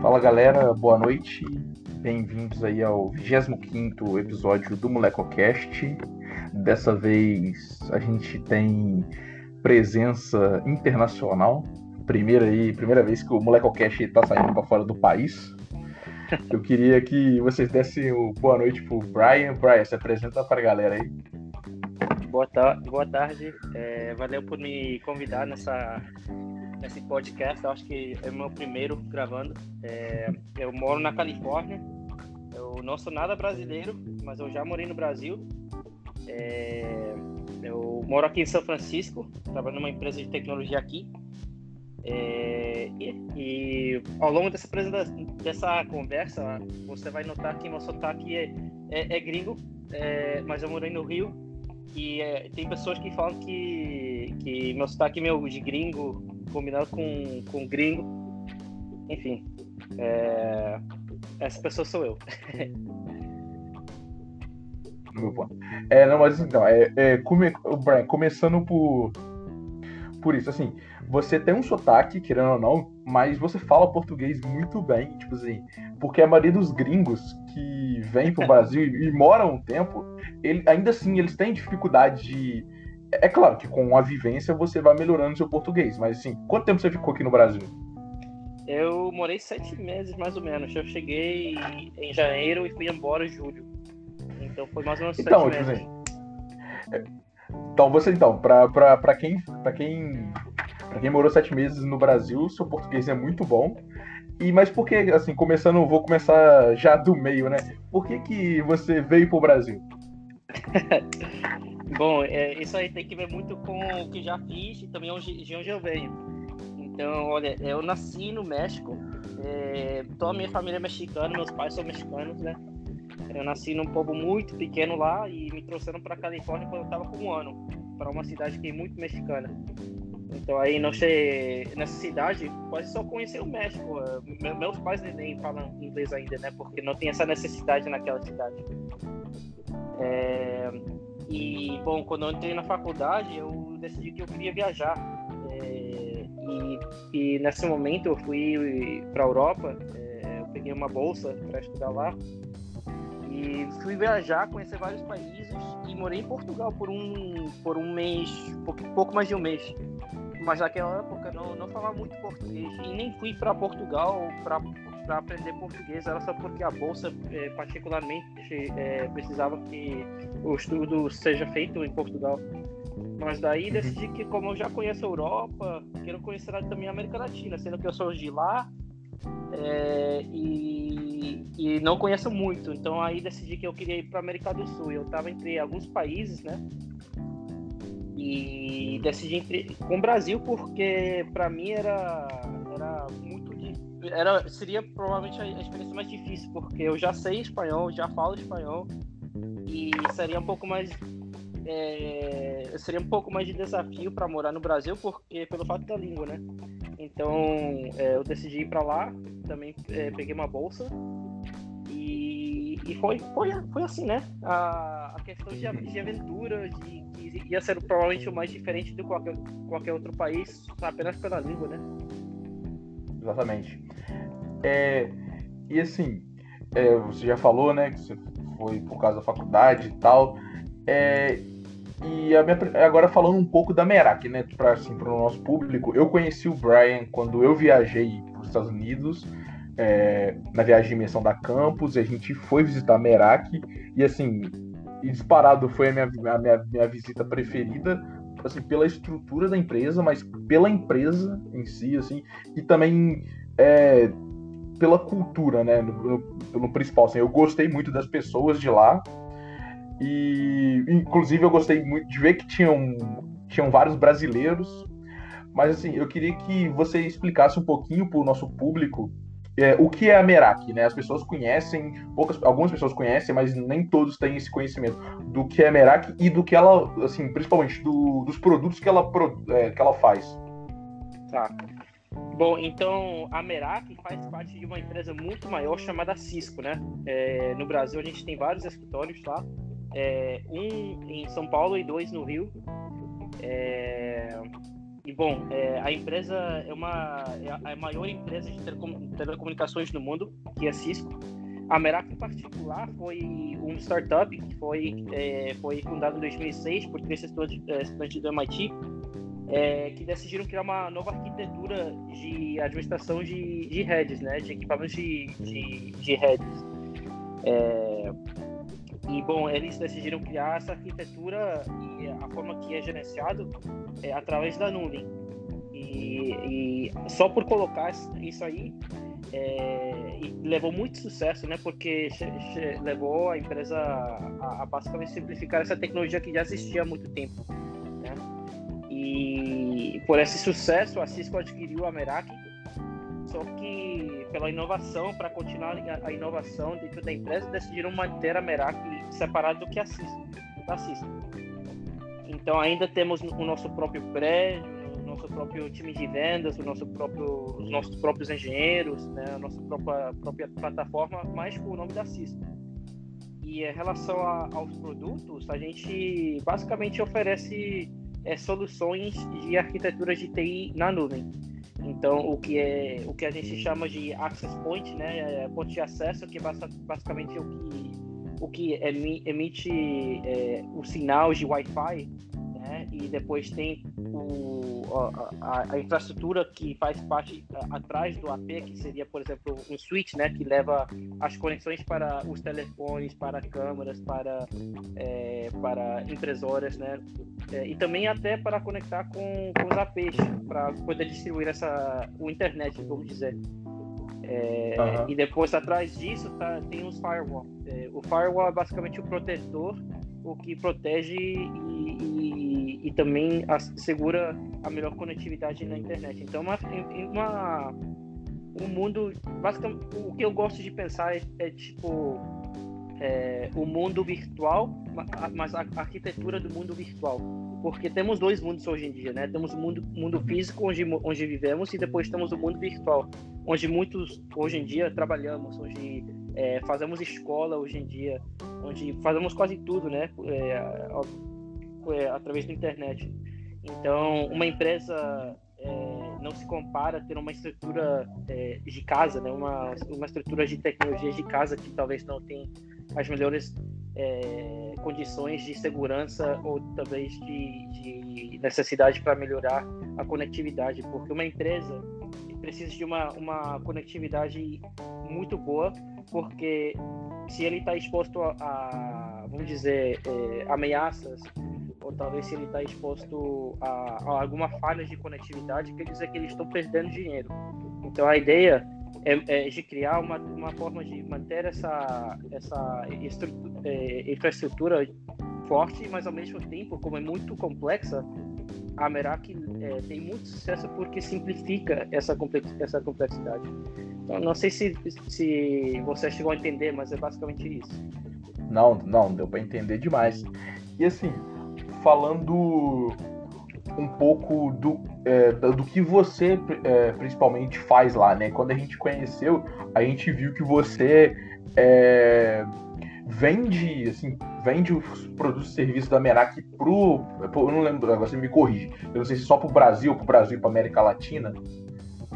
Fala galera, boa noite. Bem-vindos aí ao 25 episódio do MolecoCast. Dessa vez a gente tem presença internacional. Primeira aí, primeira vez que o MolecoCast está saindo para fora do país. Eu queria que vocês dessem o boa noite pro Brian. Brian, se apresenta para a galera aí. Boa, ta boa tarde. É, valeu por me convidar nessa, nesse podcast. Eu acho que é o meu primeiro gravando. É, eu moro na Califórnia. Eu não sou nada brasileiro, mas eu já morei no Brasil. É, eu moro aqui em São Francisco, trabalho numa empresa de tecnologia aqui. É, e, e, ao longo dessa, dessa conversa, você vai notar que meu sotaque é, é, é gringo, é, mas eu morei no Rio. E é, tem pessoas que falam que, que meu sotaque meu de gringo combinado com, com gringo. Enfim, é, essa pessoa sou eu. É, não, mas então, é, é come, Brian, começando por, por isso, assim, você tem um sotaque, querendo ou não, mas você fala português muito bem, tipo assim, porque a maioria dos gringos que vêm pro Brasil e, moram um tempo, ele, ainda assim, eles têm dificuldade de. É claro que com a vivência você vai melhorando seu português, mas assim, quanto tempo você ficou aqui no Brasil? Eu morei sete meses, mais ou menos. Eu cheguei em janeiro e fui embora em julho. Então foi mais ou menos então, sete tipo meses. Assim, então, você então, pra quem. Pra quem Pra quem morou sete meses no Brasil, seu português é muito bom. E mas por que, assim, começando, vou começar já do meio, né? Por que que você veio pro Brasil? bom, é, isso aí tem que ver muito com o que já fiz e também de onde eu venho. Então, olha, eu nasci no México, é, toda a minha família é mexicana, meus pais são mexicanos, né? Eu nasci num povo muito pequeno lá e me trouxeram para Califórnia quando eu estava com um ano, para uma cidade que é muito mexicana. Então aí sei, nessa cidade quase só conhecer o México. Meus pais nem falam inglês ainda, né? Porque não tem essa necessidade naquela cidade. É, e bom, quando eu entrei na faculdade, eu decidi que eu queria viajar. É, e, e, nesse momento eu fui para a Europa. É, eu peguei uma bolsa para estudar lá e fui viajar, conhecer vários países e morei em Portugal por um por um mês, pouco, mais de um mês mas naquela época não, não falava muito português e nem fui para Portugal para aprender português, era só porque a bolsa é, particularmente é, precisava que o estudo seja feito em Portugal. Mas daí decidi que como eu já conheço a Europa, quero conhecer também a América Latina, sendo que eu sou de lá é, e, e não conheço muito. Então aí decidi que eu queria ir para a América do Sul. Eu estava entre alguns países, né? e decidi com o Brasil porque para mim era era muito era seria provavelmente a experiência mais difícil porque eu já sei espanhol já falo espanhol e seria um pouco mais é, seria um pouco mais de desafio para morar no Brasil porque pelo fato da língua né então é, eu decidi ir para lá também é, peguei uma bolsa e, e foi, foi foi assim né a, a questão de, de aventura de ia ser provavelmente o mais diferente de qualquer, qualquer outro país, apenas pela língua, né? Exatamente. É, e assim, é, você já falou, né, que você foi por causa da faculdade e tal. É, e minha, agora falando um pouco da Merak, né, para assim, o nosso público, eu conheci o Brian quando eu viajei para os Estados Unidos, é, na viagem de imersão da campus, a gente foi visitar a Merak, e assim, disparado foi a minha, a minha, minha visita preferida, assim, pela estrutura da empresa, mas pela empresa em si, assim, e também é, pela cultura, né, no, no, no, principal, assim, eu gostei muito das pessoas de lá, e inclusive eu gostei muito de ver que tinham, tinham vários brasileiros, mas assim, eu queria que você explicasse um pouquinho para o nosso público é, o que é a Merak, né? As pessoas conhecem, poucas, algumas pessoas conhecem, mas nem todos têm esse conhecimento do que é a Merak e do que ela, assim, principalmente do, dos produtos que ela, é, que ela faz. Tá. Bom, então a Merak faz parte de uma empresa muito maior chamada Cisco, né? É, no Brasil a gente tem vários escritórios lá, é, um em São Paulo e dois no Rio. É, e bom, é, a empresa é uma é a maior empresa de telecomunicações no mundo, que é a Cisco. A Merak, em particular, foi um startup que foi, é, foi fundado em 2006 por três é, estudantes do MIT, é, que decidiram criar uma nova arquitetura de administração de, de redes, né, de equipamentos de, de, de redes. É, e, bom, eles decidiram criar essa arquitetura e a forma que é gerenciado é através da nuvem. E, e só por colocar isso aí, é, levou muito sucesso, né? Porque levou a empresa a, a, basicamente simplificar essa tecnologia que já existia há muito tempo, né? E por esse sucesso, a Cisco adquiriu a Meraki, só que pela inovação, para continuar a inovação dentro da empresa, decidiram manter a Meraki separada do que a da. Então ainda temos o nosso próprio prédio, nosso próprio time de vendas, o nosso próprio, os nossos próprios engenheiros, né, a nossa própria, própria plataforma, mas com o nome da Cisco. E em relação a, aos produtos, a gente basicamente oferece é, soluções de arquitetura de TI na nuvem. Então, o que é o que a gente chama de access point, né, é ponto de acesso, que é basicamente o que o que emite é, o sinal de Wi-Fi né? E depois tem o, a, a, infraestrutura que faz parte a, atrás do AP, que seria, por exemplo, um switch, né? Que leva as conexões para os telefones, para câmeras, para, é, para impressoras, né? É, e também até para conectar com, com os APs, para poder distribuir essa, o internet, vamos dizer. É, uhum. E depois, atrás disso, tá, tem os firewall. É, o firewall é basicamente o protetor o que protege e, e, e também assegura a melhor conectividade na internet. Então, uma, uma, um mundo. Basicamente, o que eu gosto de pensar é, é tipo. É, o mundo virtual, mas a arquitetura do mundo virtual. Porque temos dois mundos hoje em dia, né? Temos o mundo, mundo físico, onde, onde vivemos, e depois temos o mundo virtual, onde muitos, hoje em dia, trabalhamos, onde é, fazemos escola hoje em dia, onde fazemos quase tudo, né? É, é, através da internet. Então, uma empresa é, não se compara a ter uma estrutura é, de casa, né? Uma, uma estrutura de tecnologia de casa que talvez não tenha as melhores é, condições de segurança ou talvez de, de necessidade para melhorar a conectividade, porque uma empresa precisa de uma, uma conectividade muito boa porque se ele está exposto a, a, vamos dizer, é, ameaças, talvez se ele está exposto a, a, alguma falha de conectividade, quer dizer que eles estão perdendo dinheiro. Então a ideia é, é de criar uma, uma forma de manter essa, essa é, infraestrutura forte, mas ao mesmo tempo, como é muito complexa, a Merak é, tem muito sucesso porque simplifica essa, essa complexidade. Então, não sei se, se você chegou a entender, mas é basicamente isso. Não, não, deu para entender demais. E assim, falando um pouco do, é, do que você é, principalmente faz lá, né? Quando a gente conheceu, a gente viu que você é, vende, assim, vende os produtos e serviços da Merak pro. Eu não lembro, você me corrige. Eu não sei se só pro Brasil, pro Brasil e pra América Latina.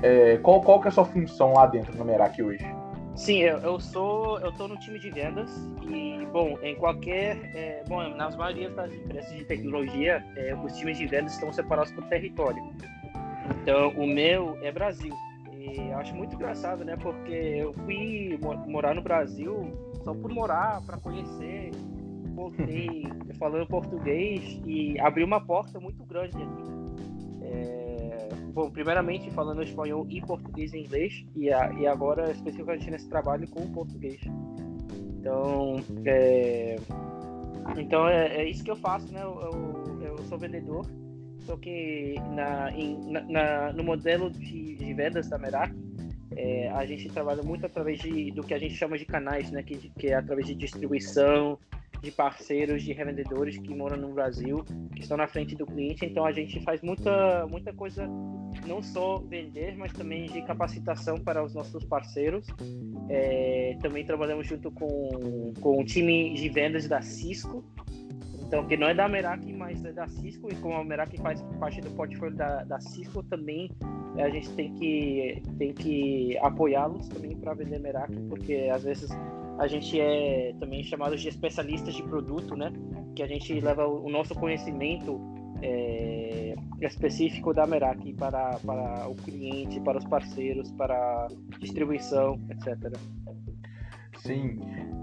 É, qual, qual que é a sua função lá dentro do Merak hoje? Sim, eu, eu sou eu tô no time de vendas e bom em qualquer é, bom nas maiorias das empresas de tecnologia é, os times de vendas estão separados por território. Então o meu é Brasil e acho muito engraçado, né? Porque eu fui morar no Brasil só por morar, para conhecer, voltei falando português e abriu uma porta muito grande aqui. É, bom, primeiramente falando espanhol e português e inglês, e, a, e agora especificamente nesse trabalho com o português. Então, é, então é, é, isso que eu faço, né? Eu, eu, eu sou vendedor, só que na, em, na, na, no modelo de, de vendas da Merak, é, a gente trabalha muito através de, do que a gente chama de canais, né? Que, que é através de distribuição, de parceiros, de revendedores que moram no Brasil, que estão na frente do cliente. Então a gente faz muita, muita coisa, não só vender, mas também de capacitação para os nossos parceiros. É, também trabalhamos junto com, com o time de vendas da Cisco. Então, que não é da Merak, mas é da Cisco, e como a Merak faz parte do portfólio da, da Cisco, também a gente tem que, tem que apoiá-los também para vender Merak, porque às vezes a gente é também chamado de especialistas de produto, né? Que a gente leva o, nosso conhecimento é, específico da Merak para, para o cliente, para os parceiros, para distribuição, etc. Sim.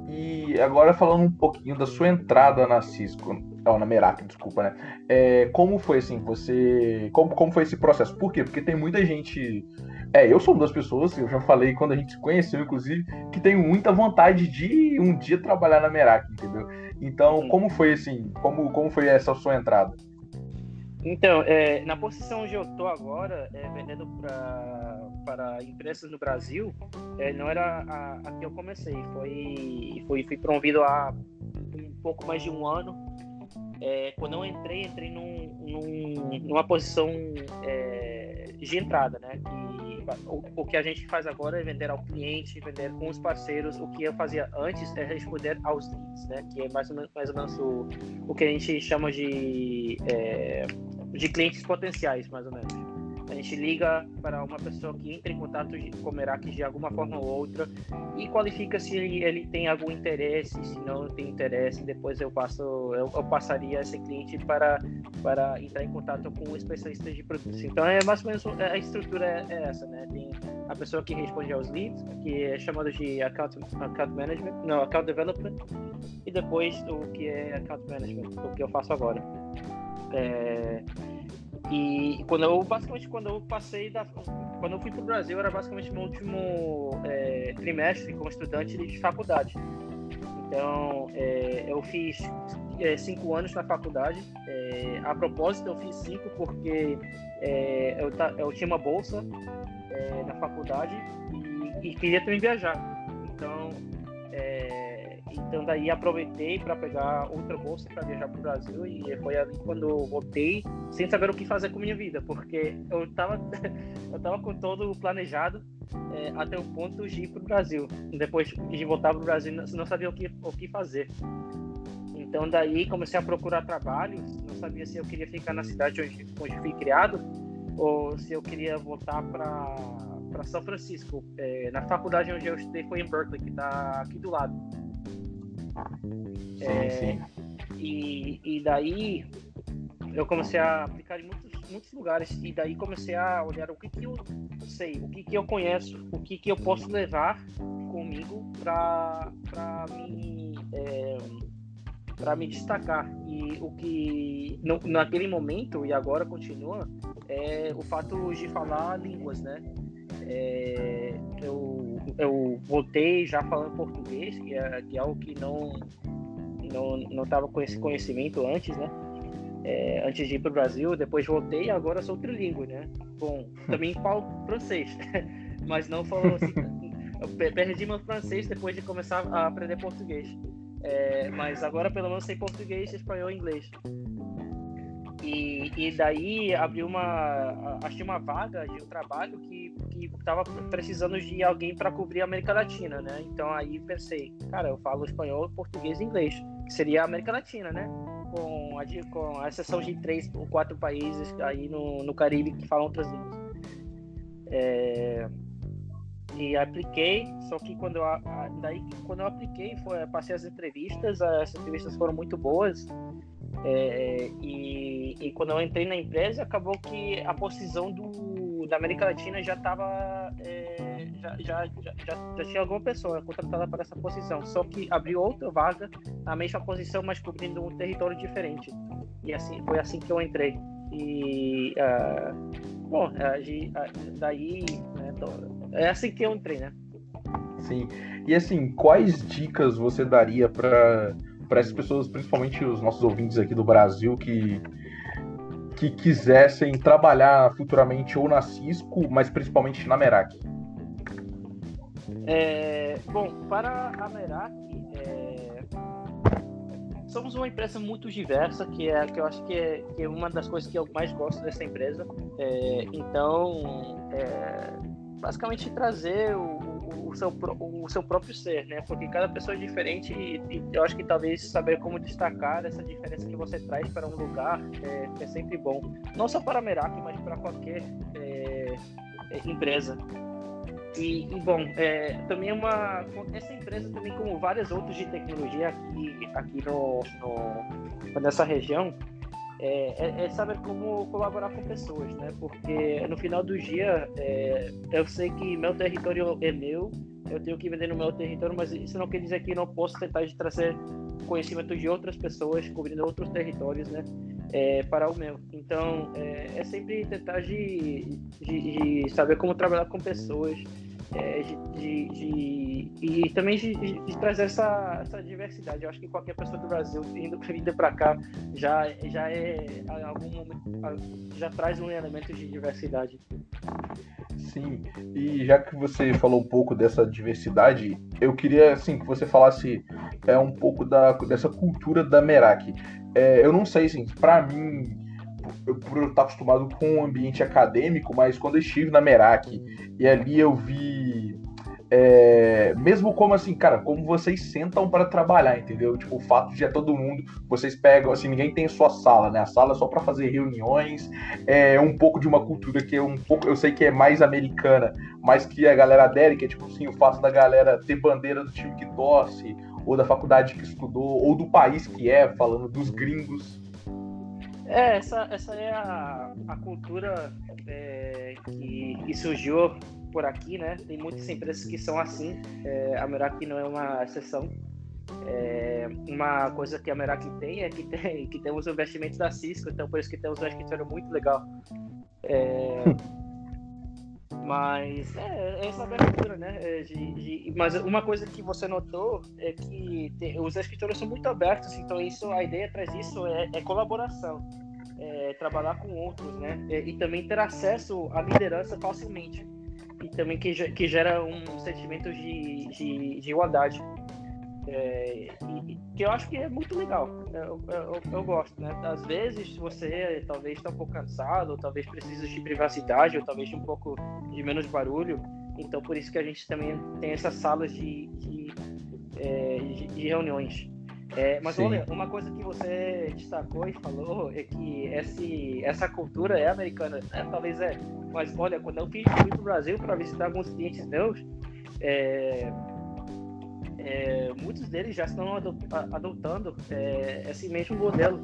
E agora falando um pouquinho da sua entrada na Cisco, ou na Merak, desculpa, né? É, como foi assim, você. Como, como foi esse processo? Por quê? Porque tem muita gente. É, eu sou uma das pessoas, eu já falei quando a gente se conheceu, inclusive, que tenho muita vontade de um dia trabalhar na Merak, entendeu? Então, como foi assim? Como, como foi essa sua entrada? Então, é, na posição onde eu estou agora, é, vendendo para empresas no Brasil, é, não era a, a, que eu comecei. Foi, foi, fui promovido há um pouco mais de um ano. É, quando eu entrei, entrei num, num, numa posição é, de entrada, né? O, o, que a gente faz agora é vender ao cliente, vender com os parceiros. O que eu fazia antes é responder aos leads, né? Que é mais ou menos, mais ou menos o, o que a gente chama de, é, de clientes potenciais, mais ou menos. A gente liga para uma pessoa que entra em contato com o Merak de alguma forma ou outra e qualifica se ele, tem algum interesse, se não tem interesse, depois eu passo eu, eu, passaria esse cliente para para entrar em contato com um especialista de produtos. Então é mais ou menos a estrutura é, é essa, né? Tem a pessoa que responde aos leads, que é chamado de account, account management, não, account development, e depois o que é account management, o que eu faço agora. É, e quando eu, basicamente, quando eu passei da. Quando eu fui para o Brasil, era basicamente meu último é, trimestre como estudante de faculdade. Então, é, eu fiz é, cinco anos na faculdade. É, a propósito, eu fiz cinco porque é, eu, eu, tinha uma bolsa na faculdade e, e, queria também viajar. Então, então daí aproveitei para pegar outra bolsa para viajar para o Brasil e foi ali quando voltei sem saber o que fazer com minha vida, porque eu estava eu tava com todo planejado é, até o ponto de ir para o Brasil. Depois de voltar para o Brasil, não sabia o que o que fazer. Então daí comecei a procurar trabalho, não sabia se eu queria ficar na cidade onde, onde fui criado ou se eu queria voltar para para São Francisco. É, na faculdade onde eu estudei foi em Berkeley, que está aqui do lado. Sim, é, sim. E, e daí eu comecei a aplicar em muitos, muitos lugares e daí comecei a olhar o que, que eu sei, o que, que eu conheço, o que, que eu posso levar comigo para me é, para me destacar e o que no, naquele momento e agora continua é o fato de falar línguas, né? É, eu, eu voltei já falando português, que é, que é algo que não não não estava com esse conhecimento antes, né? É, antes de ir para o Brasil, depois voltei e agora sou trilingüe, né? Bom, também falo francês, mas não falo assim. Eu perdi meu francês depois de começar a aprender português. É, mas agora pelo menos sei português, espanhol e inglês. E, e daí abriu uma. Achei uma vaga de um trabalho que estava precisando de alguém para cobrir a América Latina, né? Então aí pensei, cara, eu falo espanhol, português e inglês, que seria a América Latina, né? Com a, com a exceção de três ou quatro países aí no, no Caribe que falam outras línguas. É, e apliquei, só que quando eu, daí, quando eu apliquei, foi, passei as entrevistas, as entrevistas foram muito boas, é, e, e, quando eu entrei na empresa, acabou que a posição do, da América Latina já estava. É, já, já, já, já, tinha alguma pessoa contratada para essa posição. Só que abriu outra vaga na mesma posição, mas cobrindo um território diferente. E assim foi assim que eu entrei. E. Uh, bom, daí. É assim que eu entrei, né? Sim. E assim, quais dicas você daria para para essas pessoas, principalmente os nossos ouvintes aqui do Brasil, que, que quisessem trabalhar futuramente ou na Cisco, mas principalmente na Merak? É, bom, para a Merak, é, somos uma empresa muito diversa, que é que eu acho que é, que é uma das coisas que eu mais gosto dessa empresa. É, então, é, basicamente trazer o, o, seu, o seu próprio ser, né? Porque cada pessoa é diferente e, e, eu acho que talvez saber como destacar essa diferença que você traz para um lugar é, é sempre bom. Não só para a Merak, mas para qualquer é, é, empresa. E, e bom, é, também é uma essa empresa também como várias outras de tecnologia aqui aqui no, no nessa região é, é, é, saber como colaborar com pessoas, né? Porque no final do dia é, eu sei que meu território é meu, eu tenho que vender no meu território, mas isso não quer dizer que não posso tentar de trazer conhecimento de outras pessoas cobrindo outros territórios, né? É, para o meu. Então é, é sempre tentar de, de, de saber como trabalhar com pessoas é, de, de, e também de, de, trazer essa, essa diversidade. Eu acho que qualquer pessoa do Brasil indo, indo para cá já, já é algum já traz um elemento de diversidade. Sim, e já que você falou um pouco dessa diversidade, eu queria assim que você falasse é um pouco da, dessa cultura da Merak. É, eu não sei, assim, para mim eu, por estar acostumado com o ambiente acadêmico, mas quando eu estive na Merak e ali eu vi. É, mesmo como assim, cara, como vocês sentam para trabalhar, entendeu? Tipo, o fato de é todo mundo, vocês pegam, assim, ninguém tem sua sala, né? A sala é só para fazer reuniões, é um pouco de uma cultura que é um pouco, eu sei que é mais americana, mas que a galera adere, que é tipo assim, o fato da galera ter bandeira do time que torce, ou da faculdade que estudou, ou do país que é, falando dos gringos. É, essa, essa é a, a cultura é, que, que, surgiu por aqui, né? Tem muitas empresas que são assim. É, a Meraki não é uma exceção. É, uma coisa que a Meraki tem é que tem que temos o investimento da Cisco, então por isso que temos um escritório muito legal. É, Mas é, é essa abertura, né? É, de, de, mas uma coisa que você notou é que tem, os escritores são muito abertos, então isso, a ideia atrás disso é, é colaboração, é trabalhar com outros, né? E, e, também ter acesso à liderança facilmente. E também que, que gera um sentimento de, de, de igualdade. É, e, que eu acho que é muito legal. Eu, eu, eu, gosto, né? Às vezes você talvez está um pouco cansado, ou talvez precise de privacidade, ou talvez de um pouco de menos barulho. Então por isso que a gente também tem essas salas de, de, é, de reuniões. É, mas Sim. olha, uma coisa que você destacou e falou é que esse, essa cultura é americana. É, talvez é. Mas olha, quando eu fui, fui para o Brasil para visitar alguns clientes meus, é, é, muitos deles já estão adotando é, esse mesmo modelo.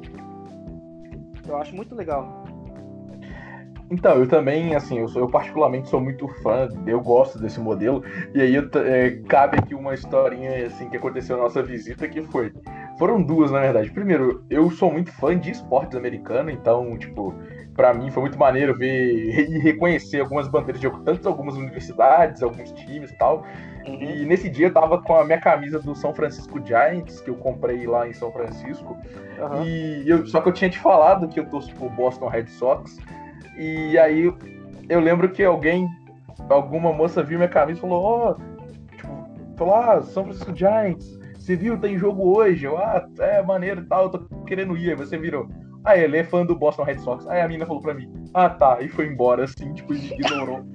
Eu acho muito legal. Então, eu também, assim, eu, sou, eu particularmente sou muito fã, eu gosto desse modelo, e aí eu, é, cabe aqui uma historinha, assim, que aconteceu na nossa visita, que foi, foram duas, na verdade. Primeiro, eu sou muito fã de esportes americanos, então, tipo, para mim foi muito maneiro ver e reconhecer algumas bandeiras de tanto algumas universidades, alguns times e tal. Uhum. E nesse dia eu tava com a minha camisa do São Francisco Giants, que eu comprei lá em São Francisco. Uhum. E eu, só que eu tinha te falado que eu torço pro Boston Red Sox. E aí eu lembro que alguém, alguma moça viu minha camisa e falou, ó, oh, tipo, falou, ah, São Francisco Giants, você viu, tem jogo hoje? Eu, ah, é maneiro e tal, eu tô querendo ir. Aí você virou, ah, ele é fã do Boston Red Sox. Aí a mina falou pra mim, ah tá, e foi embora, assim, tipo, ignorou.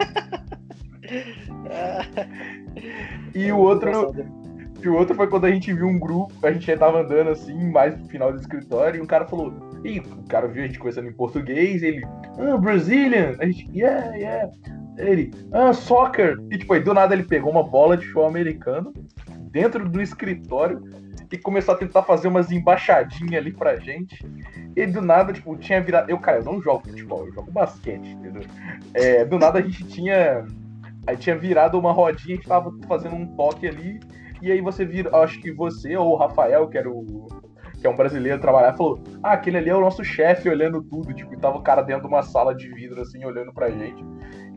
e o outro. E o outro foi quando a gente viu um grupo, a gente já tava andando assim, mais no final do escritório, e um cara falou, e o cara viu a gente conversando em português, ele, ah, Brazilian, a gente, yeah, yeah. Ele, ah, soccer. E tipo, aí do nada ele pegou uma bola de futebol americano dentro do escritório e começou a tentar fazer umas embaixadinhas ali pra gente. E do nada, tipo, tinha virado. Eu, cara, eu não jogo futebol, eu jogo basquete, entendeu? É, do nada a gente tinha. Aí tinha virado uma rodinha, a gente tava fazendo um toque ali. E aí você vira, acho que você ou o Rafael, que era o. Que é um brasileiro trabalhar, falou: Ah, aquele ali é o nosso chefe olhando tudo. Tipo, e tava o cara dentro de uma sala de vidro, assim, olhando pra gente.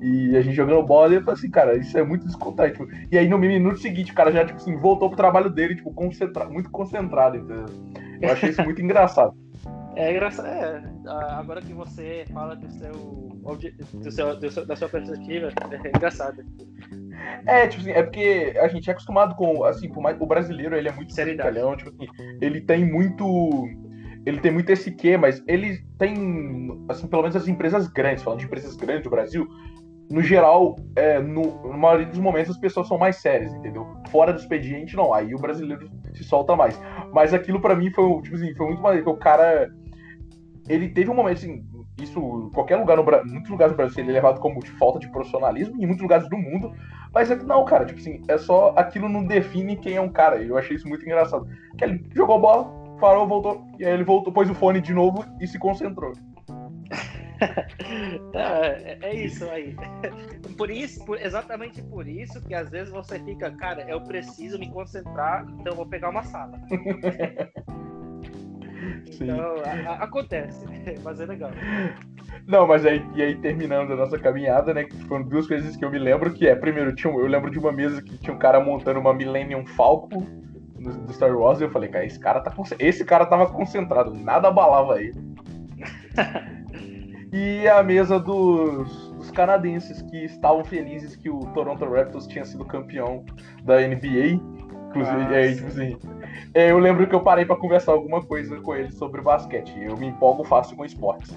E a gente jogando bola, e eu falei assim, cara, isso é muito descontante. Tipo, e aí no minuto seguinte, o cara já, tipo assim, voltou pro trabalho dele, tipo, concentra muito concentrado, entendeu? Eu achei isso muito engraçado. É engraçado, é, agora que você fala do seu, do seu, do seu da sua perspectiva, é engraçado. É, tipo assim, é porque a gente é acostumado com, assim, o brasileiro, ele é muito italiano, tipo assim, ele tem muito ele tem muito esse quê, mas ele tem, assim, pelo menos as empresas grandes, falando de empresas grandes do Brasil, no geral, é, no, na maioria dos momentos as pessoas são mais sérias, entendeu? Fora do expediente, não. Aí o brasileiro se solta mais. Mas aquilo para mim foi, tipo assim, foi muito maneiro, que o cara. Ele teve um momento, assim, isso, qualquer lugar no Brasil, muitos lugares do Brasil ele é levado como de falta de profissionalismo, em muitos lugares do mundo, mas é que não, cara, tipo assim, é só aquilo não define quem é um cara. Eu achei isso muito engraçado. Que ele jogou bola, parou, voltou, e aí ele voltou, pôs o fone de novo e se concentrou. é, é isso aí. Por isso, por, exatamente por isso que às vezes você fica, cara, eu preciso me concentrar, então eu vou pegar uma sala. então, a, a, acontece, mas é legal. Não, mas aí, e aí terminando a nossa caminhada, né? Foram duas coisas que eu me lembro, que é, primeiro, tinha, eu lembro de uma mesa que tinha um cara montando uma Millennium Falcon do Star Wars, e eu falei, cara, esse cara tá esse cara tava concentrado, nada abalava ele. e a mesa dos, dos, canadenses que estavam felizes que o Toronto Raptors tinha sido campeão da NBA. Inclusive, aí, tipo assim, é, eu lembro que eu parei para conversar alguma coisa com eles sobre basquete. Eu me empolgo fácil com esportes.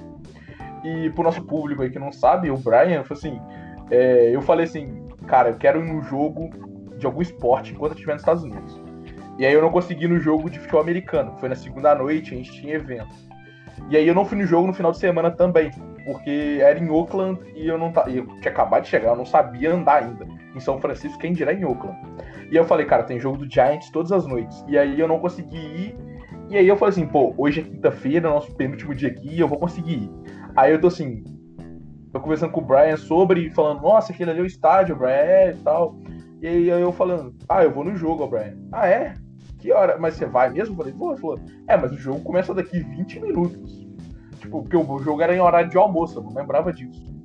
E pro nosso público aí que não sabe, o Brian, assim, é, eu falei assim, cara, eu quero ir no jogo de algum esporte enquanto eu estiver nos Estados Unidos. E aí eu não consegui no jogo de futebol americano. Foi na segunda noite, a gente tinha evento. E aí eu não fui no jogo no final de semana também, porque era em Oakland e eu não eu tinha acabado de chegar, eu não sabia andar ainda. Em São Francisco, quem dirá em Oakland. E eu falei, cara, tem jogo do Giants todas as noites. E aí eu não consegui ir. E aí eu falei assim, pô, hoje é quinta-feira, nosso penúltimo dia aqui, eu vou conseguir ir. Aí eu tô assim, tô conversando com o Brian sobre, falando, nossa, aquele ali é o estádio, Brian, é e tal. E aí eu falando, ah, eu vou no jogo, Brian. Ah, é? Que hora? Mas você vai mesmo? Eu falei, vou. Ele falou, é, mas o jogo começa daqui 20 minutos. Tipo, porque o jogo era em horário de almoço, eu não lembrava disso.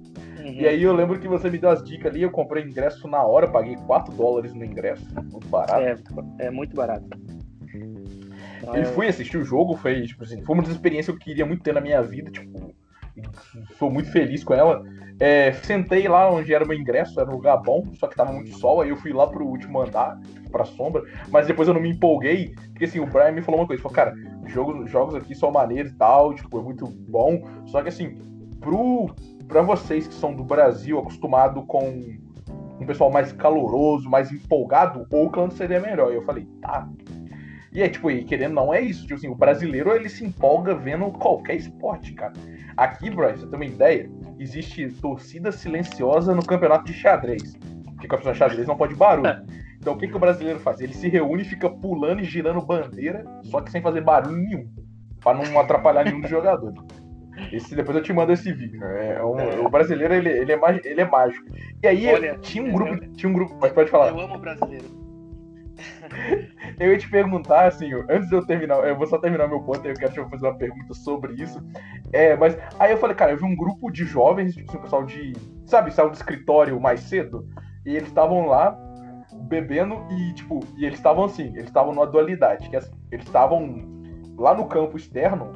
Uhum. E aí eu lembro que você me deu as dicas ali, eu comprei ingresso na hora, paguei 4 dólares no ingresso. Muito barato. É, é muito barato. E fui assistir o jogo, foi, tipo assim, foi uma das experiências que eu queria muito ter na minha vida, tipo, sou muito feliz com ela. É, sentei lá onde era o meu ingresso, era um lugar bom, só que tava muito sol, aí eu fui lá pro último andar, pra sombra, mas depois eu não me empolguei, porque assim, o Brian me falou uma coisa, falou, cara, jogos, jogos aqui são maneiros e tal, tipo, é muito bom, só que assim, pro, pra vocês que são do Brasil, acostumado com um pessoal mais caloroso, mais empolgado, Oakland seria melhor. E eu falei, tá, e é tipo, e querendo não é isso. Tipo assim, o brasileiro ele se empolga vendo qualquer esporte, cara. Aqui, bro, você tem uma ideia, existe torcida silenciosa no campeonato de xadrez. Porque o campeonato de xadrez não pode barulho. Então o que, que o brasileiro faz? Ele se reúne e fica pulando e girando bandeira, só que sem fazer barulho nenhum. Pra não atrapalhar nenhum dos jogadores. Esse, depois eu te mando esse vídeo. É, é um, é. O brasileiro ele, ele, é, ele é mágico. E aí Olha, tinha um grupo. Eu, tinha um grupo. Mas pode falar. Eu amo o brasileiro. eu ia te perguntar, assim, antes de eu terminar, eu vou só terminar meu ponto, eu quero te fazer uma pergunta sobre isso. É, mas aí eu falei, cara, eu vi um grupo de jovens, tipo, assim, pessoal de, sabe, saiu do escritório mais cedo, e eles estavam lá bebendo e, tipo, e eles estavam assim, eles estavam numa dualidade, que assim, eles estavam lá no campo externo,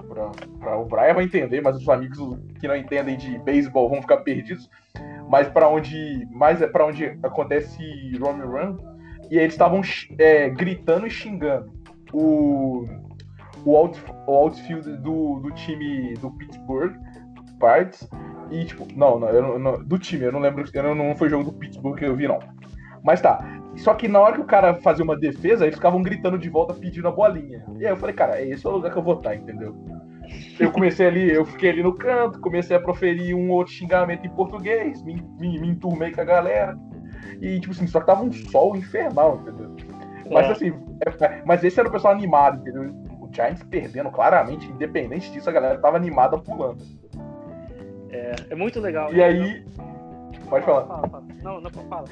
para o Brian vai entender, mas os amigos que não entendem de beisebol vão ficar perdidos, mas para onde mais é para onde acontece home run, e eles estavam é, gritando e xingando o, o, out, o outfield do, do time do Pittsburgh Pirates. E, tipo, não, não, eu não, do time, eu não lembro, eu não, não foi jogo do Pittsburgh que eu vi, não. Mas tá. Só que na hora que o cara fazia uma defesa, eles ficavam gritando de volta pedindo a bolinha. E aí eu falei, cara, esse é o lugar que eu vou estar, entendeu? Eu comecei ali, eu fiquei ali no canto, comecei a proferir um outro xingamento em português, me, me, me enturmei com a galera. E, tipo assim, só que tava um sol infernal, entendeu? É. Mas assim, é, mas esse era o pessoal animado, entendeu? O Giants perdendo claramente, independente disso, a galera tava animada pulando. É, é muito legal. E né? aí. Pode fala, falar. Fala, fala. Não, não fala.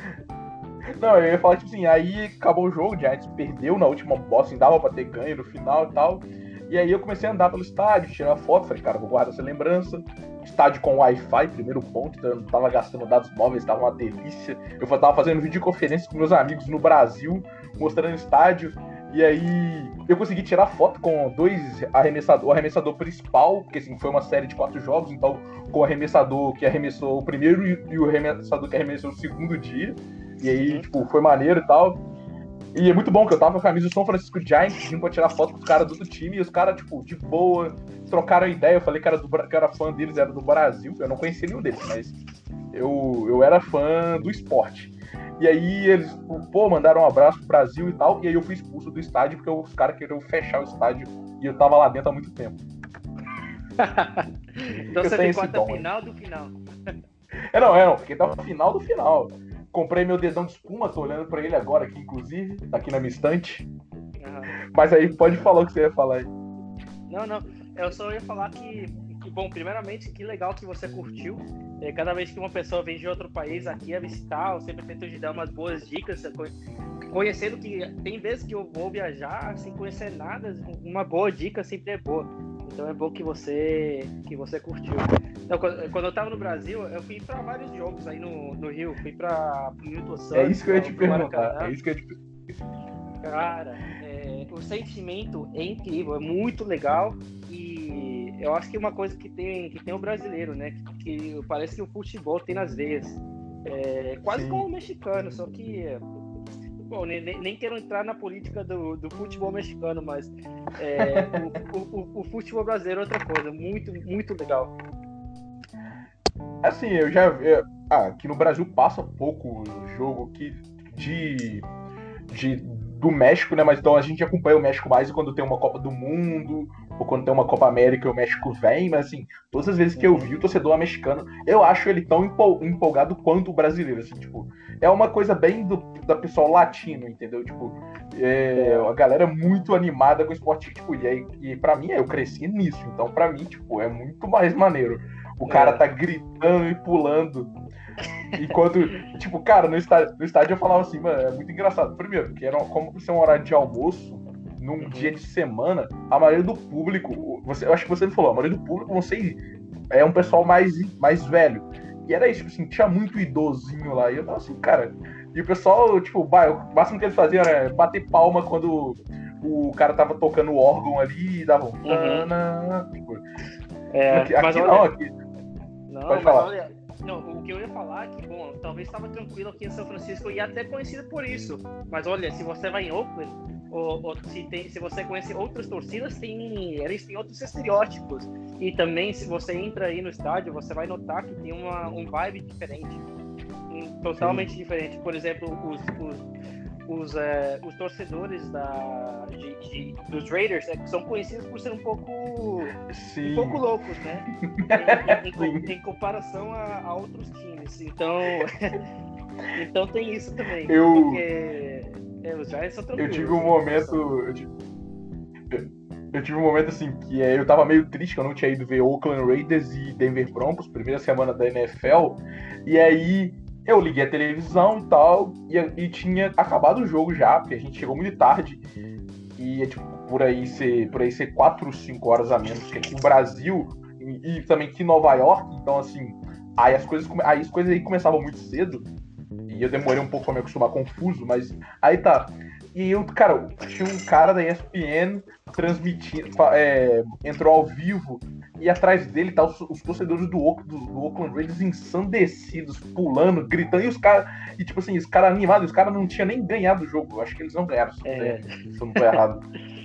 Não, eu ia falar, tipo assim, aí acabou o jogo, o Giants perdeu na última boss, assim, dava pra ter ganho no final e tal. E aí eu comecei a andar pelo estádio, tirar foto, falei, cara, vou guardar essa lembrança. Estádio com Wi-Fi, primeiro ponto, então eu não tava gastando dados móveis, tava uma delícia. Eu tava fazendo videoconferência com meus amigos no Brasil, mostrando o estádio. E aí eu consegui tirar foto com dois arremessadores, o arremessador principal, porque assim, foi uma série de quatro jogos, então com o arremessador que arremessou o primeiro e o arremessador que arremessou o segundo dia. E aí, tipo, foi maneiro e tal. E é muito bom que eu tava com a camisa do São Francisco Giants, pedindo pra tirar foto com os caras do time, e os caras, tipo, de boa, trocaram ideia. Eu falei que era, do, que era fã deles, era do Brasil. Eu não conhecia nenhum deles, mas eu, eu era fã do esporte. E aí eles, pô, mandaram um abraço pro Brasil e tal. E aí eu fui expulso do estádio porque os caras queriam fechar o estádio e eu tava lá dentro há muito tempo. então você ficou até o final do final. É, não, é, não, fiquei até o final do final. Comprei meu dedão de espuma, tô olhando pra ele agora aqui, inclusive, tá aqui na minha estante. Uhum. Mas aí pode falar o que você ia falar aí. Não, não. Eu só ia falar que, que bom, primeiramente, que legal que você curtiu. É, cada vez que uma pessoa vem de outro país aqui a visitar, eu sempre tento te dar umas boas dicas, conhecendo que tem vezes que eu vou viajar sem conhecer nada, uma boa dica sempre é boa. Então é bom que você que você curtiu. Quando eu tava no Brasil, eu fui para vários jogos aí no, no Rio, fui para o Newton Santos. É isso que eu ia te perguntar. É isso que eu ia te Cara, é, o sentimento é incrível, é muito legal e eu acho que uma coisa que tem que tem o brasileiro, né? Que, que parece que o futebol tem nas veias. É, quase Sim. como o mexicano, só que bom, nem, nem quero entrar na política do, do futebol mexicano, mas é, o, o, o, futebol brasileiro é outra coisa, muito, muito legal. Assim, eu já vi. Ah, aqui no Brasil passa pouco jogo que de, de do México, né? Mas então a gente acompanha o México mais quando tem uma Copa do Mundo, ou quando tem uma Copa América o México vem, mas assim, todas as vezes que eu vi o torcedor mexicano, eu acho ele tão empolgado quanto o brasileiro, assim, tipo, é uma coisa bem do, da pessoal latino, entendeu? Tipo, é, a galera muito animada com o esporte, tipo, e, aí, e pra mim, eu cresci nisso, então pra mim, tipo, é muito mais maneiro. O cara é. tá gritando e pulando Enquanto, tipo, cara, no estádio, no estádio eu falava assim, mano, é muito engraçado. Primeiro, porque era como ser um horário de almoço, num uhum. dia de semana, a maioria do público, você, eu acho que você me falou, a maioria do público, você é um pessoal mais, mais velho. E era isso, tipo assim, tinha muito idosinho lá. E eu tava assim, cara. E o pessoal, tipo, o máximo que eles faziam era bater palma quando o cara tava tocando o órgão ali e dava um. Uhum. Tipo, é, aqui, aqui olha, não, aqui. Não, Pode falar. Olha, não, o que eu ia falar é que, bom, talvez estava tranquilo aqui em São Francisco e até conhecido por isso. Mas olha, se você vai em Oakland, ou, ou se, tem, se você conhece outras torcidas, tem, eles têm outros estereótipos. E também, se você entra aí no estádio, você vai notar que tem uma, um vibe diferente. Um, totalmente Sim. diferente. Por exemplo, os, os os, é, os torcedores da, de, de, dos Raiders é, são conhecidos por ser um pouco, Sim. um pouco loucos, né? Em, em, em comparação a, a, outros times. Então, então tem isso também. Eu, porque é, os Giants são Eu tive um momento. Eu tive, eu tive um momento assim que é, eu tava meio triste que eu não tinha ido ver Oakland Raiders e Denver Broncos, primeira semana da NFL. E aí eu liguei a televisão e tal, e, tinha acabado o jogo já, porque a gente chegou muito tarde. E é tipo, por aí ser, por aí ser 4, 5 horas a menos que aqui no Brasil, e, e, também que Nova York, então assim, aí as coisas, aí as coisas aí começavam muito cedo. E eu demorei um pouco pra me acostumar confuso, mas aí tá. E eu, cara, tinha um cara da ESPN transmitindo, é, entrou ao vivo e atrás dele tá os, os torcedores do, do, do, Oakland Raiders ensandecidos, pulando, gritando, e os caras, e tipo assim, os caras animados, os caras não tinham nem ganhado o jogo, eu acho que eles não ganharam, se, é. se eu não tô errado.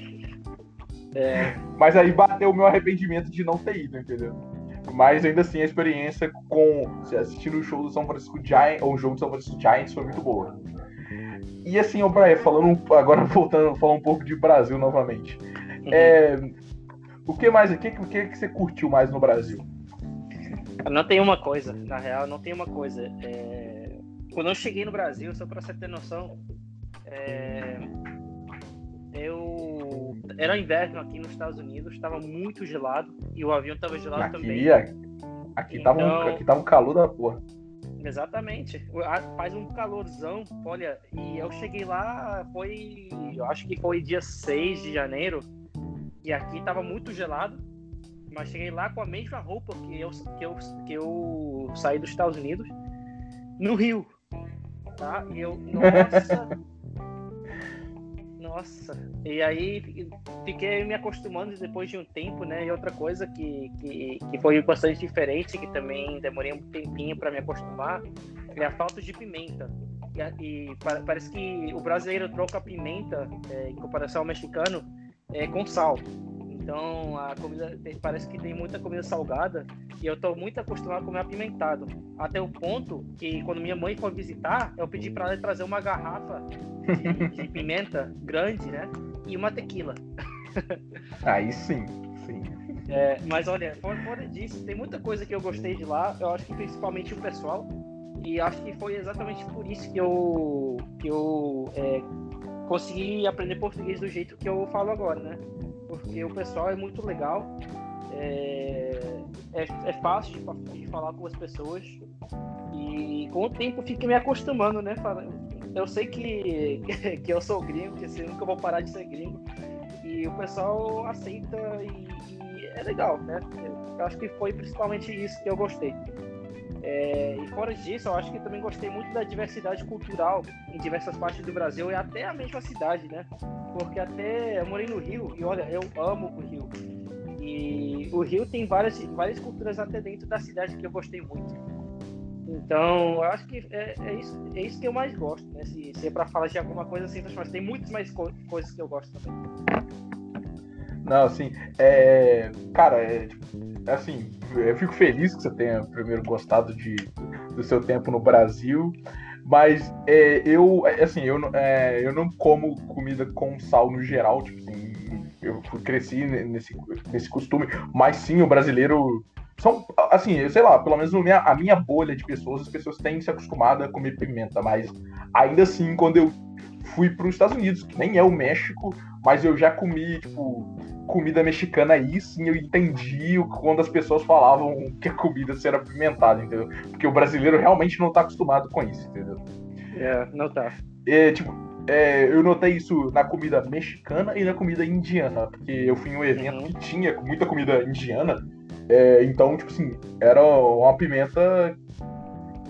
É. Mas aí bateu o meu arrependimento de não ter ido, entendeu? Mas ainda assim a experiência com assistindo o show do São Francisco Giants, ou o jogo do São Francisco Giants foi muito boa. E assim, ô Brian, falando agora voltando, falar um pouco de Brasil novamente. Uhum. É, o que mais? O que, o que, que você curtiu mais no Brasil? Não tem uma coisa, na real, não tem uma coisa. É... Quando eu cheguei no Brasil, só pra você ter noção, é... eu era inverno aqui nos Estados Unidos, estava muito gelado e o avião estava gelado aqui, também. Aqui, então... tava um, aqui tava um calor da porra. Exatamente. Faz um calorzão, olha, e eu cheguei lá, foi, eu acho que foi dia 6 de janeiro, e aqui tava muito gelado, mas cheguei lá com a mesma roupa que eu, que eu, que eu saí dos Estados Unidos, no Rio, tá? E eu, nossa... Nossa, e aí fiquei me acostumando depois de um tempo, né? E outra coisa que, que, que foi bastante diferente, que também demorei um tempinho para me acostumar, é a falta de pimenta. E, e, parece que o brasileiro troca a pimenta, é, em comparação ao mexicano, é, com sal. Então a comida parece que tem muita comida salgada e eu estou muito acostumado a comer apimentado. Até o ponto que quando minha mãe for visitar, eu pedi para ela trazer uma garrafa de, de pimenta grande, né? E uma tequila. Aí sim, sim. É, mas olha, fora, fora disso, tem muita coisa que eu gostei de lá. Eu acho que principalmente o pessoal. E acho que foi exatamente por isso que eu, que eu é, consegui aprender português do jeito que eu falo agora, né? Porque o pessoal é muito legal, é, é, é fácil de, de, falar com as pessoas e com o tempo fica me acostumando, né? Eu sei que, que eu sou gringo, que assim, nunca vou parar de ser gringo e o pessoal aceita e, e é legal, né? Eu acho que foi principalmente isso que eu gostei. É, e fora disso, eu acho que também gostei muito da diversidade cultural em diversas partes do Brasil e até a mesma cidade, né? Porque até eu morei no Rio e olha, eu amo o Rio. E o Rio tem várias, várias culturas até dentro da cidade que eu gostei muito. Então, eu acho que é, é, isso, é isso que eu mais gosto, né? Se, se é para falar de alguma coisa assim, mas tem muitas mais co coisas que eu gosto também. Não, assim, é. Cara, é, tipo, assim, eu fico feliz que você tenha primeiro gostado de, do seu tempo no Brasil, mas é, eu, é, assim, eu, é, eu não como comida com sal no geral, tipo assim, eu cresci nesse, nesse costume, mas sim, o brasileiro são, assim, sei lá, pelo menos minha, a minha bolha de pessoas, as pessoas têm se acostumado a comer pimenta, mas ainda assim, quando eu fui para os Estados Unidos, que nem é o México, mas eu já comi, tipo, comida mexicana aí sim eu entendi quando as pessoas falavam que a comida era apimentada, entendeu? Porque o brasileiro realmente não tá acostumado com isso, entendeu? É, não tá. É, tipo, é, eu notei isso na comida mexicana e na comida indiana, porque eu fui em um evento uhum. que tinha muita comida indiana, é, então, tipo assim, era uma pimenta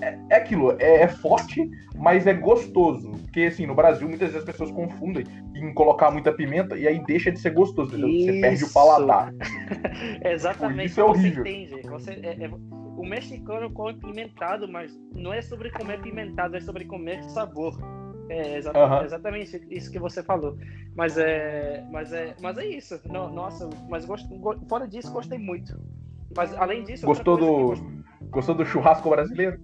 é, é aquilo, é, é, forte, mas é gostoso. Porque, assim, no Brasil, muitas vezes as pessoas confundem em colocar muita pimenta e aí deixa de ser gostoso? Você perde o paladar. Exatamente. Isso é horrível. Você entende. Você, é, é, o mexicano come pimentado, mas não é sobre comer pimentado, é sobre comer sabor. É exatamente, uhum. exatamente, isso que você falou. Mas é, mas é, mas é isso. nossa, mas gosto, fora disso, gostei muito. Mas além disso, gostou do, gostou do churrasco brasileiro?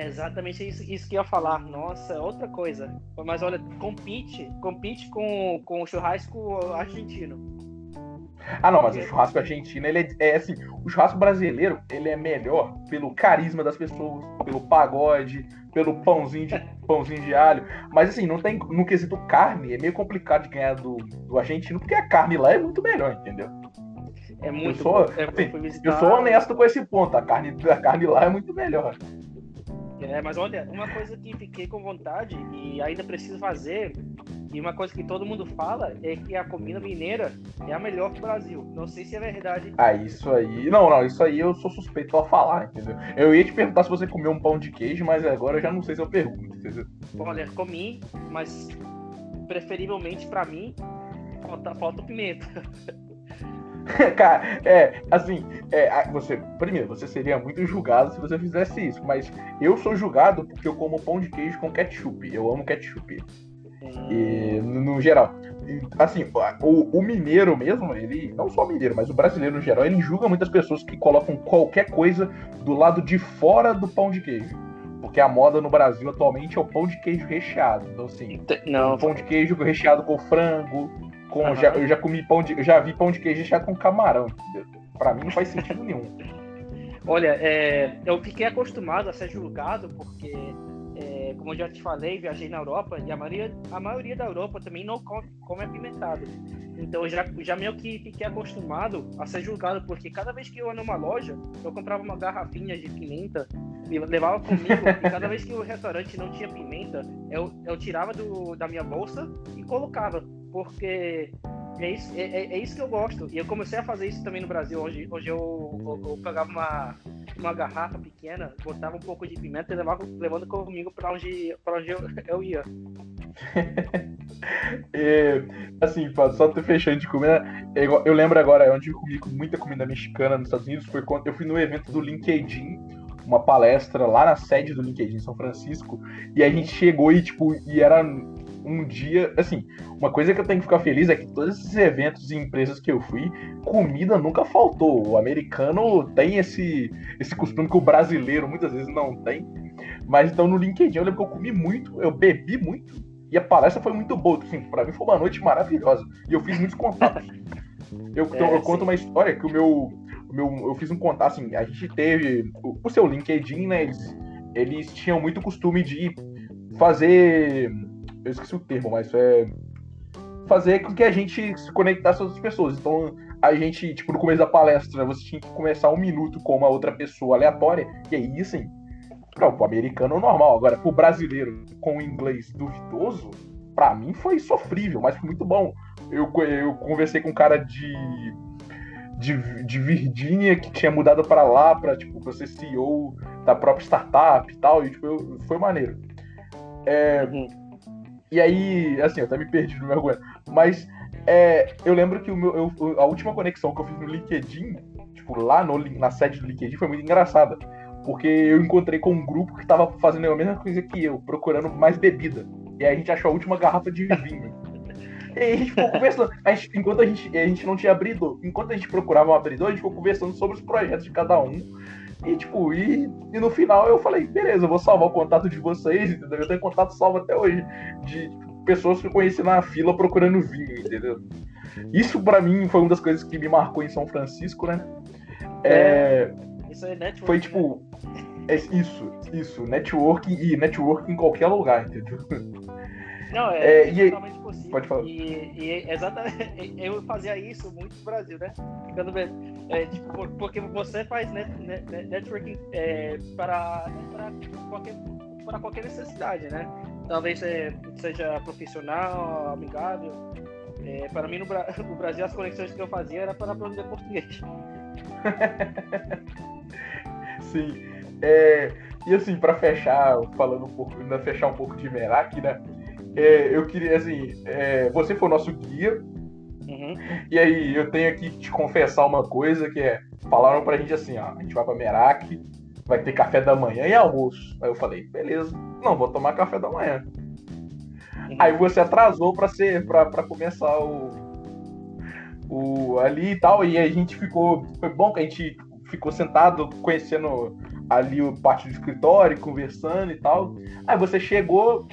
É exatamente isso, isso que eu ia falar. Nossa, outra coisa. Mas olha, compete, compete com, com o churrasco argentino. Ah, não, mas o churrasco argentino, ele é, é, assim, o churrasco brasileiro, ele é melhor pelo carisma das pessoas, pelo pagode, pelo pãozinho de, pãozinho de alho. Mas assim, não tem, no quesito carne, é meio complicado de ganhar do, do argentino, porque a carne lá é muito melhor, entendeu? É muito eu sou, é, assim, eu sou honesto com esse ponto, a carne, a carne lá é muito melhor. É, mas olha, uma coisa que fiquei com vontade e ainda preciso fazer, e uma coisa que todo mundo fala, é que a comida mineira é a melhor do Brasil. Não sei se é verdade. Ah, isso aí. Não, não, isso aí eu sou suspeito a falar, entendeu? Eu ia te perguntar se você comeu um pão de queijo, mas agora eu já não sei se eu pergunto, entendeu? Olha, comi, mas preferivelmente para mim falta, falta pimenta. Cara, é, assim, é, você, primeiro, você seria muito julgado se você fizesse isso, mas eu sou julgado porque eu como pão de queijo com ketchup. Eu amo ketchup. E, no, no geral. Assim, o, o, mineiro mesmo, ele, não só o mineiro, mas o brasileiro no geral, ele julga muitas pessoas que colocam qualquer coisa do lado de fora do pão de queijo. Porque a moda no Brasil atualmente é o pão de queijo recheado. Então, assim, não. pão de queijo recheado com frango, com, uhum. já, eu já comi pão de. Eu já vi pão de queijo já com camarão. Para mim não faz sentido nenhum. Olha, é, eu fiquei acostumado a ser julgado porque, é, como eu já te falei, viajei na Europa e a maioria, a maioria da Europa também não come, come apimentado. Então eu já, já meio que fiquei acostumado a ser julgado, porque cada vez que eu ia numa loja, eu comprava uma garrafinha de pimenta, levava comigo, e cada vez que o restaurante não tinha pimenta, eu, eu tirava do, da minha bolsa e colocava porque é isso, é, é, é, isso que eu gosto. E eu comecei a fazer isso também no Brasil. Hoje, hoje eu, eu, eu pegava uma, uma garrafa pequena, botava um pouco de pimenta e levava levando comigo para onde, onde eu, eu ia. é, assim, só tô fechando de comer. É eu lembro agora, onde eu comi muita comida mexicana nos Estados Unidos foi quando eu fui no evento do LinkedIn, uma palestra lá na sede do LinkedIn em São Francisco, e a gente chegou e, tipo, e era um dia, assim, uma coisa que eu tenho que ficar feliz é que todos esses eventos e empresas que eu fui, comida nunca faltou. O americano tem esse, esse costume que o brasileiro muitas vezes não tem. Mas então no LinkedIn eu lembro que eu comi muito, eu bebi muito, e a palestra foi muito boa. Assim, pra mim foi uma noite maravilhosa. E eu fiz muitos contatos. Eu, então, é, eu conto uma história que o meu, o meu. Eu fiz um contato, assim, a gente teve. O, o seu LinkedIn, né? Eles, eles tinham muito costume de fazer. Eu esqueci o termo, mas é. Fazer com que a gente se conectasse com outras pessoas. Então, a gente, tipo, no começo da palestra, você tinha que começar um minuto com uma outra pessoa aleatória. E aí, assim, não, pro americano normal. Agora, pro brasileiro com inglês duvidoso, para mim foi sofrível, mas foi muito bom. Eu, eu conversei com um cara de, de, de Virgínia que tinha mudado para lá para tipo, pra ser CEO da própria startup e tal, e tipo, eu, foi maneiro. É, uhum. E aí, assim, eu até me perdi no meu. Mas é, eu lembro que o meu, eu, a última conexão que eu fiz no LinkedIn, tipo, lá no, na sede do LinkedIn, foi muito engraçada. Porque eu encontrei com um grupo que tava fazendo a mesma coisa que eu, procurando mais bebida. E aí a gente achou a última garrafa de vinho. E aí a gente ficou conversando. A gente, enquanto a gente, a gente não tinha abridor, enquanto a gente procurava um abridor, a gente ficou conversando sobre os projetos de cada um. E tipo, e, e no final eu falei, beleza, eu vou salvar o contato de vocês, entendeu? Eu tenho contato salvo até hoje. De tipo, pessoas que eu conheci na fila procurando vinho, entendeu? Isso para mim foi uma das coisas que me marcou em São Francisco, né? É, é isso é network. Foi tipo. É isso, isso. Network e network em qualquer lugar, entendeu? Não, é, é totalmente e, possível. Pode falar. E, e exatamente, eu fazia isso muito no Brasil, né? Ficando é, tipo, porque você faz net, net, networking é, para, para, qualquer, para qualquer necessidade, né? Talvez seja profissional, amigável. É, para mim, no, no Brasil, as conexões que eu fazia era para aprender português. Sim. É, e assim, para fechar, falando um pouco, ainda fechar um pouco de Merak, né? É, eu queria, assim, é, você foi o nosso guia. Uhum. E aí, eu tenho aqui que te confessar uma coisa que é, falaram pra gente assim, ó, a gente vai pra Merak, vai ter café da manhã e almoço. Aí eu falei, beleza, não vou tomar café da manhã. Uhum. Aí você atrasou pra ser, pra, pra começar o, o, ali e tal, e a gente ficou, foi bom que a gente ficou sentado conhecendo ali o parte do escritório, conversando e tal. Aí você chegou,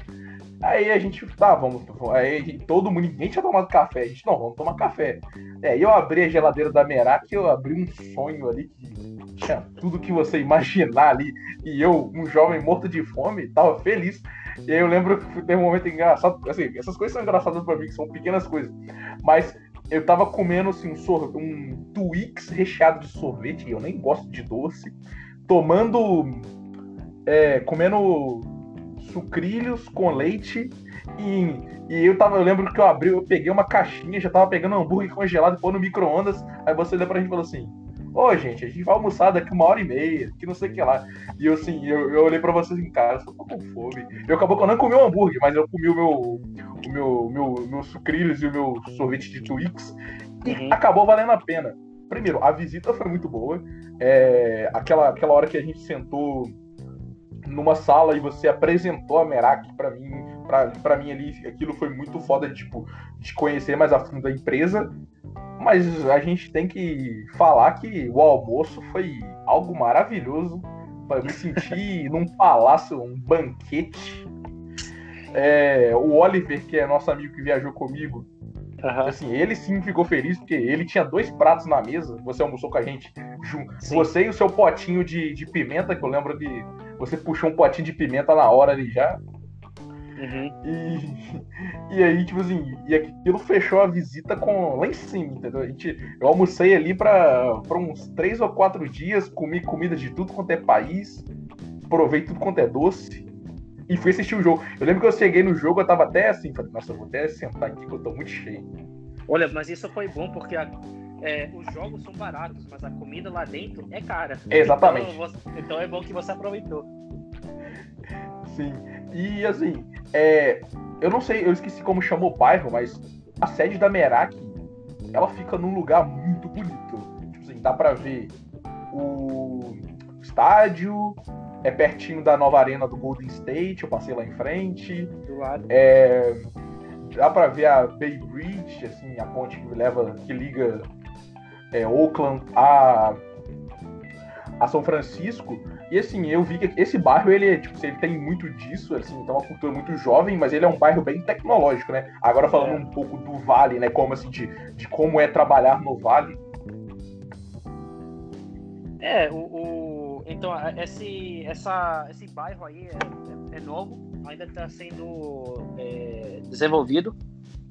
aí a gente, tá, vamos, aí todo mundo, ninguém tinha tomado café, a gente, não, vamos tomar café. É, eu abri a geladeira da Merak, eu abri um sonho ali que tinha tudo que você imaginar ali, e eu, um jovem morto de fome, tava feliz. E aí eu lembro que teve um momento engraçado, assim, essas coisas são engraçadas pra mim, que são pequenas coisas, mas eu tava comendo assim, um, sorvete, um Twix recheado de sorvete, e eu nem gosto de doce, tomando. É, comendo sucrilhos com leite e, e eu tava, eu lembro que eu abri, eu peguei uma caixinha, já tava pegando um hambúrguer congelado e pôr no micro-ondas. Aí você olhou pra gente e falou assim: Ô, gente, a gente vai almoçar daqui uma hora e meia, que não sei o que lá. E eu, assim, eu, eu olhei pra vocês em casa, eu tô com fome. Eu acabou que eu não comi o hambúrguer, mas eu comi o meu, o meu, meu, meu sucrilhos e o meu sorvete de Twix. E uhum. acabou valendo a pena. Primeiro, a visita foi muito boa. É, aquela, aquela hora que a gente sentou numa sala e você apresentou a Merak para mim, para mim ali, aquilo foi muito foda, tipo, de conhecer mais a fundo a empresa mas a gente tem que falar que o almoço foi algo maravilhoso. Eu me senti num palácio, um banquete. É, o Oliver, que é nosso amigo que viajou comigo, Uhum. Assim, ele sim ficou feliz porque ele tinha dois pratos na mesa. Você almoçou com a gente. Você e o seu potinho de, de pimenta, que eu lembro que você puxou um potinho de pimenta na hora ali já. Uhum. E, e aí, tipo assim, e aquilo fechou a visita com lá em cima, entendeu? A gente, eu almocei ali pra uns três ou quatro dias, comi comida de tudo quanto é país, provei tudo quanto é doce. E fui assistir o jogo. Eu lembro que eu cheguei no jogo, eu tava até assim, falei, nossa, eu vou até sentar aqui que eu tô muito cheio. Olha, mas isso foi bom porque a, é, os jogos são baratos, mas a comida lá dentro é cara. exatamente. Então, você, então é bom que você aproveitou. Sim. E assim, é, eu não sei, eu esqueci como chamou o bairro, mas a sede da Merak, ela fica num lugar muito bonito. Tipo assim, dá pra ver o estádio, é pertinho da nova arena do Golden State, eu passei lá em frente. Do lado. É, dá pra ver a Bay Bridge, assim, a ponte que leva, que liga é, Oakland a, a São Francisco. E assim, eu vi que esse bairro, ele, tipo, ele tem muito disso, assim, então é uma cultura muito jovem, mas ele é um bairro bem tecnológico, né? Agora falando é. um pouco do Vale, né? Como assim, de, de como é trabalhar no Vale. É, o então esse, essa, esse bairro aí é, é, é novo, ainda está sendo é, desenvolvido.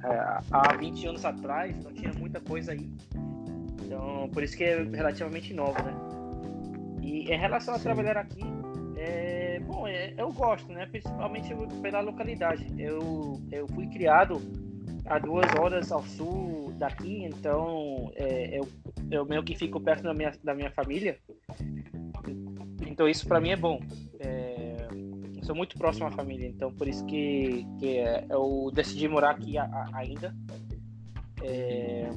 É, há 20 anos atrás não tinha muita coisa aí. Então, por isso que é relativamente novo, né? E em relação a Sim. trabalhar aqui, é, bom, é, eu gosto, né? Principalmente pela localidade. Eu, eu fui criado a duas horas ao sul daqui, então é, eu, eu meio que fico perto da minha, da minha família. Então isso para mim é bom. É, eu sou muito próximo à família, então por isso que, que é, eu decidi morar aqui a, a, ainda. É,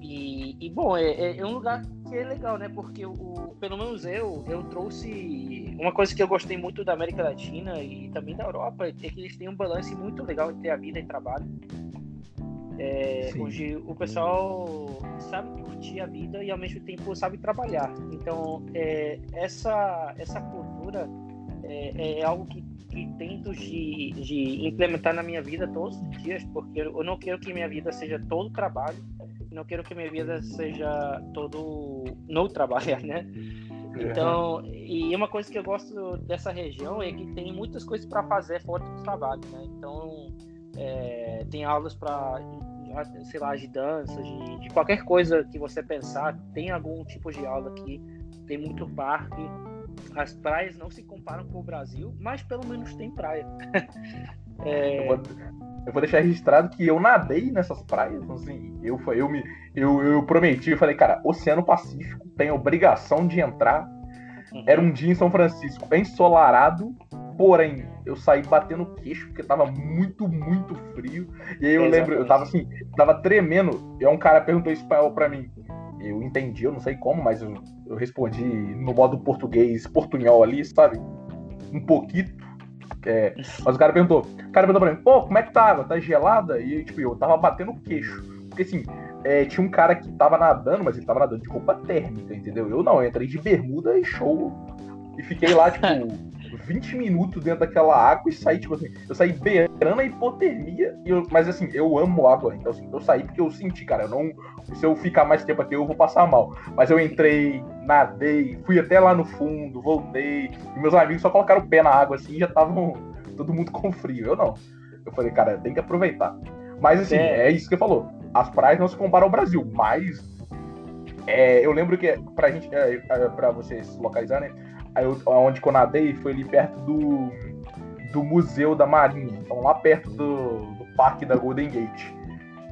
e, e, bom, é, é, é, um lugar que é legal, né? Porque o, pelo menos eu, eu trouxe uma coisa que eu gostei muito da América Latina e também da Europa, é que eles têm um balanço muito legal entre a vida e trabalho. É, onde o pessoal sabe curtir a vida e ao mesmo tempo sabe trabalhar. Então, é, essa, essa cultura é, é algo que, que tento de, de implementar na minha vida todos os dias, porque eu não quero que minha vida seja todo trabalho, não quero que minha vida seja todo no trabalhar, né? Então, e uma coisa que eu gosto dessa região é que tem muitas coisas para fazer fora do trabalho, né? Então, é, tem aulas para sei lá, de dança, de, de, qualquer coisa que você pensar, tem algum tipo de aula aqui, tem muito parque. As praias não se comparam com o Brasil, mas pelo menos tem praia. é... eu, vou, eu, vou, deixar registrado que eu nadei nessas praias, assim, eu, eu, me, eu, eu prometi, eu falei, cara, Oceano Pacífico tem obrigação de entrar. Uhum. Era um dia em São Francisco, ensolarado, Porém, eu saí batendo queixo porque tava muito, muito frio. E aí eu Exatamente. lembro, eu tava assim, tava tremendo. E aí um cara perguntou espanhol pra mim. Eu entendi, eu não sei como, mas eu, eu respondi no modo português, portunhol ali, sabe? Um pouquinho. É, mas o cara perguntou, o cara perguntou pra mim, pô, como é que tá água? Tá gelada? E tipo, eu tava batendo queixo. Porque assim, é, tinha um cara que tava nadando, mas ele tava nadando de roupa térmica, entendeu? Eu não, eu entrei de bermuda e show. E fiquei lá, tipo, 20 minutos dentro daquela água e saí, tipo assim, eu saí beirando a hipotermia, e eu, mas assim, eu amo água, então assim, eu saí porque eu senti, cara, eu não, se eu ficar mais tempo aqui eu vou passar mal. Mas eu entrei, nadei, fui até lá no fundo, voltei, e meus amigos só colocaram o pé na água assim e já estavam todo mundo com frio. Eu não. Eu falei, cara, tem que aproveitar. Mas assim, é, é isso que você falou. As praias não se comparam ao Brasil, mas é, eu lembro que pra gente, é, é pra vocês localizarem, né? Aí eu, onde eu nadei foi ali perto do, do Museu da Marinha. Então lá perto do, do parque da Golden Gate.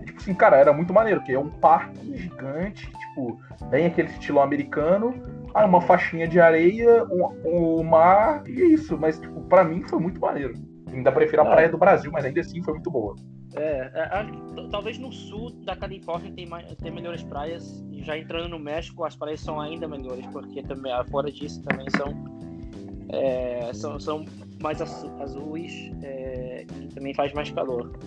E, tipo assim, cara, era muito maneiro, porque é um parque gigante, tipo, bem aquele estilo americano. Ah, uma faixinha de areia, um, um mar, e é isso. Mas, tipo, pra mim foi muito maneiro. Ainda prefiro a praia do Brasil, mas ainda assim foi muito boa. É, é talvez no sul da Califórnia tem, mais, tem melhores praias. Já entrando no México, as praias são ainda melhores, porque também fora disso também são, é, são, são mais azuis é, e também faz mais calor.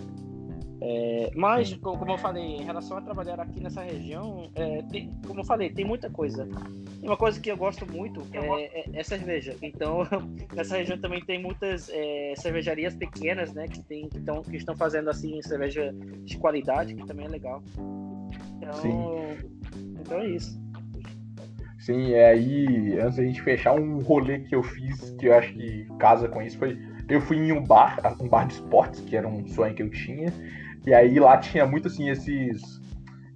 É, mas, como eu falei, em relação a trabalhar aqui nessa região, é, tem, como eu falei, tem muita coisa. E uma coisa que eu gosto muito é, é, é cerveja. Então, nessa região também tem muitas é, cervejarias pequenas, né, que, tem, que, tão, que estão fazendo assim cerveja de qualidade, que também é legal. Então, Sim. então é isso. Sim, é aí, antes da gente fechar, um rolê que eu fiz, que eu acho que casa com isso, foi. Eu fui em um bar, um bar de esportes, que era um sonho que eu tinha. E aí lá tinha muito assim esses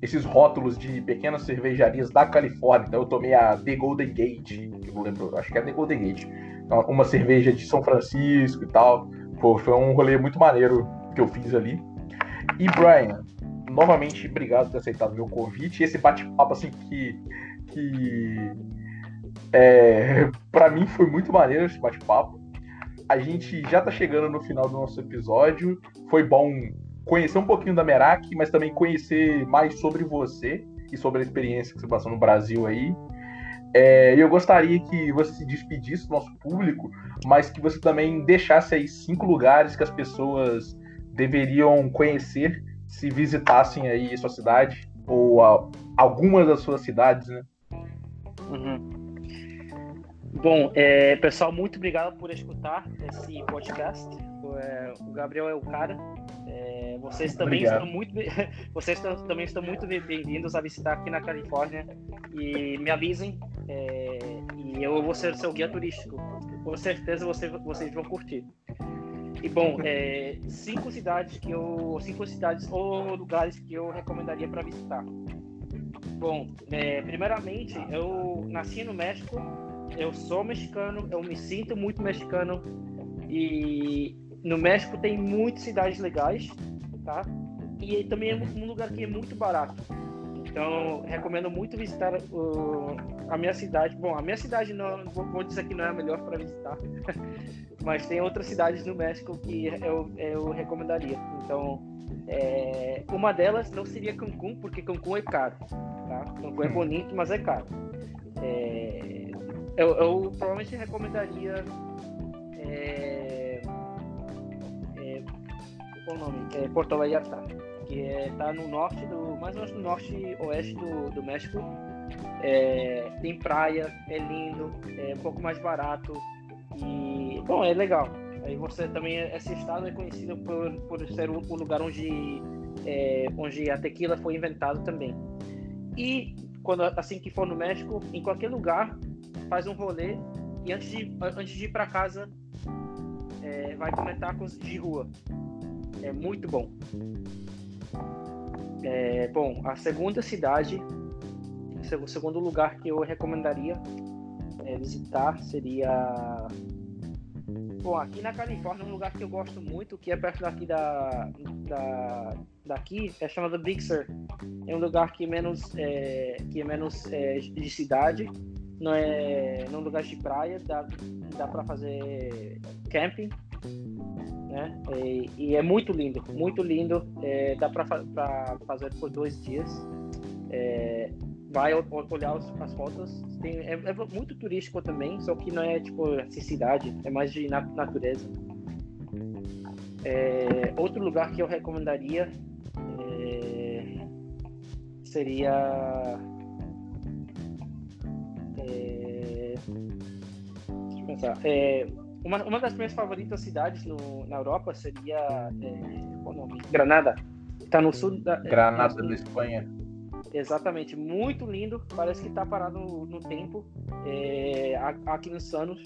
esses rótulos de pequenas cervejarias da Califórnia. Então eu tomei a The Golden Gate, que eu lembro, acho que é The Golden Gate. Então, uma cerveja de São Francisco e tal. Pô, foi um rolê muito maneiro que eu fiz ali. E Brian, novamente obrigado por ter aceitado meu convite. Esse bate-papo assim que que é, para mim foi muito maneiro esse bate-papo. A gente já tá chegando no final do nosso episódio. Foi bom conhecer um pouquinho da Merak, mas também conhecer mais sobre você e sobre a experiência que você passou no Brasil aí. É, eu gostaria que você se despedisse do nosso público, mas que você também deixasse aí cinco lugares que as pessoas deveriam conhecer se visitassem aí sua cidade ou a, algumas das suas cidades, né? Uhum. Bom, é, pessoal, muito obrigado por escutar esse podcast. É, o Gabriel é o cara. É, vocês também Obrigado. estão muito, vocês também estão muito bem-vindos a visitar aqui na Califórnia e me avisem é, e eu vou ser seu guia turístico. Com certeza vocês, vocês vão curtir. E bom, é, cinco cidades que eu, cinco cidades ou lugares que eu recomendaria para visitar. Bom, é, primeiramente eu nasci no México, eu sou mexicano, eu me sinto muito mexicano e no México tem muitas cidades legais, tá? E também é um lugar que é muito barato. Então, recomendo muito visitar uh, a minha cidade. Bom, a minha cidade não vou, dizer que não é a melhor para visitar, mas tem outras cidades no México que eu, eu recomendaria. Então, é, uma delas não seria Cancún, porque Cancún é caro. Tá? Cancún é hum. bonito, mas é caro. É, eu, eu, provavelmente recomendaria é, qual o nome? É Porto Vallarta, que está é, no norte do, mais ou menos no norte oeste do, do México. É, tem praia, é lindo, é um pouco mais barato e bom, é legal. Aí você também esse estado é conhecido por, por ser o, o lugar onde é, onde a tequila foi inventada também. E quando assim que for no México, em qualquer lugar, faz um rolê e antes de antes de ir para casa é, vai comer tacos de rua. É muito bom. É, bom, a segunda cidade, o segundo lugar que eu recomendaria é, visitar seria. Bom, aqui na Califórnia, um lugar que eu gosto muito, que é perto daqui da, da daqui, é chamado Big Sur. É um lugar que menos, é, que é menos é, de cidade, não é, não é lugar de praia, dá, dá para fazer camping né? E, e, é muito lindo, muito lindo. É, dá para fazer por dois dias. É, vai olhar as fotos. Tem, é, é, muito turístico também, só que não é tipo assim, cidade, é mais de natureza. É, outro lugar que eu recomendaria é, seria é, deixa eu pensar. É, uma, uma das minhas favoritas cidades no, na Europa seria é, qual nome? Granada. Está no sul da Granada da Espanha. Exatamente, muito lindo. Parece que está parado no, no tempo é, aqui nos Sanos.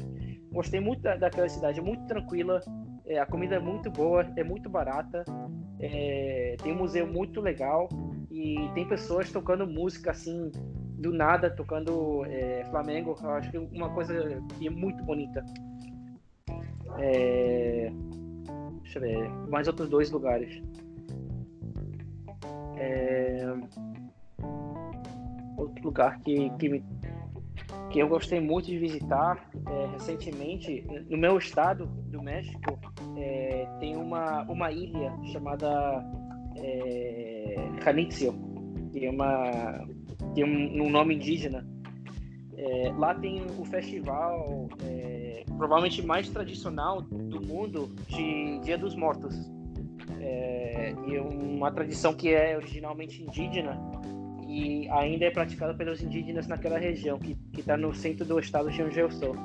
Gostei muito da, daquela cidade, é muito tranquila. É, a comida é muito boa, é muito barata. É, tem um museu muito legal e tem pessoas tocando música assim do nada, tocando é, Flamengo. Eu acho que é uma coisa que é muito bonita. É... Deixa eu ver. Mais outros dois lugares. É... Outro lugar que, que, me... que eu gostei muito de visitar é, recentemente, no meu estado do México, é, tem uma, uma ilha chamada é, Janitzio, que é uma tem um, um nome indígena é, lá tem o festival é, provavelmente mais tradicional do mundo de Dia dos Mortos. É, e é uma tradição que é originalmente indígena e ainda é praticada pelos indígenas naquela região, que está no centro do estado de onde eu sou.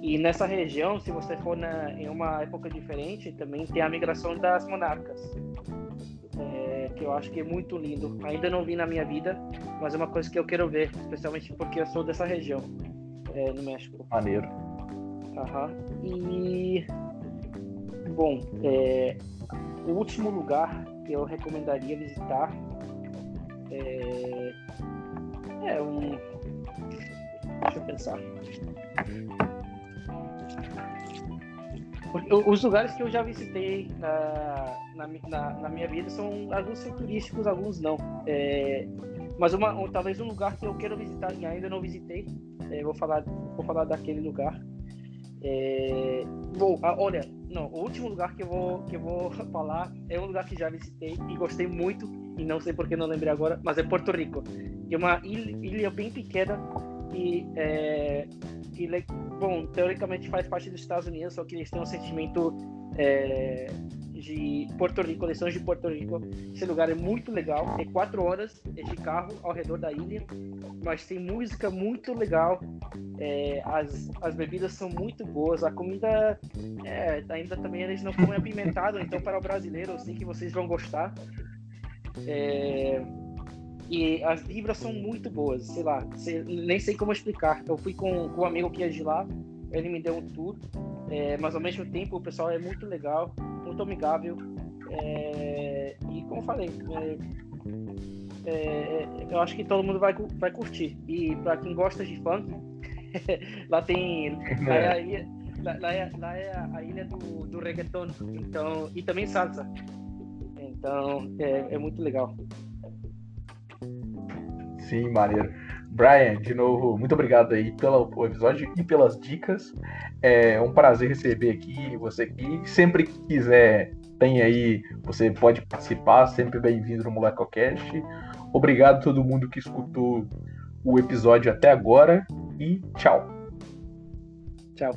E nessa região, se você for na, em uma época diferente, também tem a migração das monarcas é, que eu acho que é muito lindo. Ainda não vi na minha vida, mas é uma coisa que eu quero ver, especialmente porque eu sou dessa região, é, no México. Maneiro. Aham. E. Bom, é, o último lugar que eu recomendaria visitar é, é um. Deixa eu pensar. Os lugares que eu já visitei na, na, na, na minha vida são alguns são turísticos, alguns não. É, mas uma, um, talvez um lugar que eu quero visitar e ainda não visitei, é, vou falar vou falar daquele lugar. É, vou, ah, olha, não, o último lugar que eu vou que eu vou falar é um lugar que já visitei e gostei muito e não sei porque não lembrei agora, mas é Porto Rico, que é uma ilha, bem pequena e, é, e bom, teoricamente faz parte dos Estados Unidos, só que eles têm um sentimento é, de Porto Rico, lições de Porto Rico. Esse lugar é muito legal. É quatro horas de carro ao redor da ilha, mas tem música muito legal. É, as, as bebidas são muito boas. A comida é, ainda também eles não comem apimentado, então para o brasileiro eu sei que vocês vão gostar. É, e as libras são muito boas, sei lá, sei, nem sei como explicar. Eu fui com, com um amigo que ia de lá, ele me deu um tour, é, mas ao mesmo tempo o pessoal é muito legal muito amigável. É, e como falei, é, é, eu acho que todo mundo vai, vai curtir. E para quem gosta de funk, lá tem. Lá é a ilha, lá, lá é, lá é a ilha do, do reggaeton. Então, e também salsa. Então é, é muito legal. Sim, maneiro. Brian, de novo, muito obrigado aí pelo episódio e pelas dicas. É um prazer receber aqui você aqui. Sempre que quiser, tem aí, você pode participar, sempre bem-vindo no MolecoCast. Obrigado a todo mundo que escutou o episódio até agora e tchau. Tchau.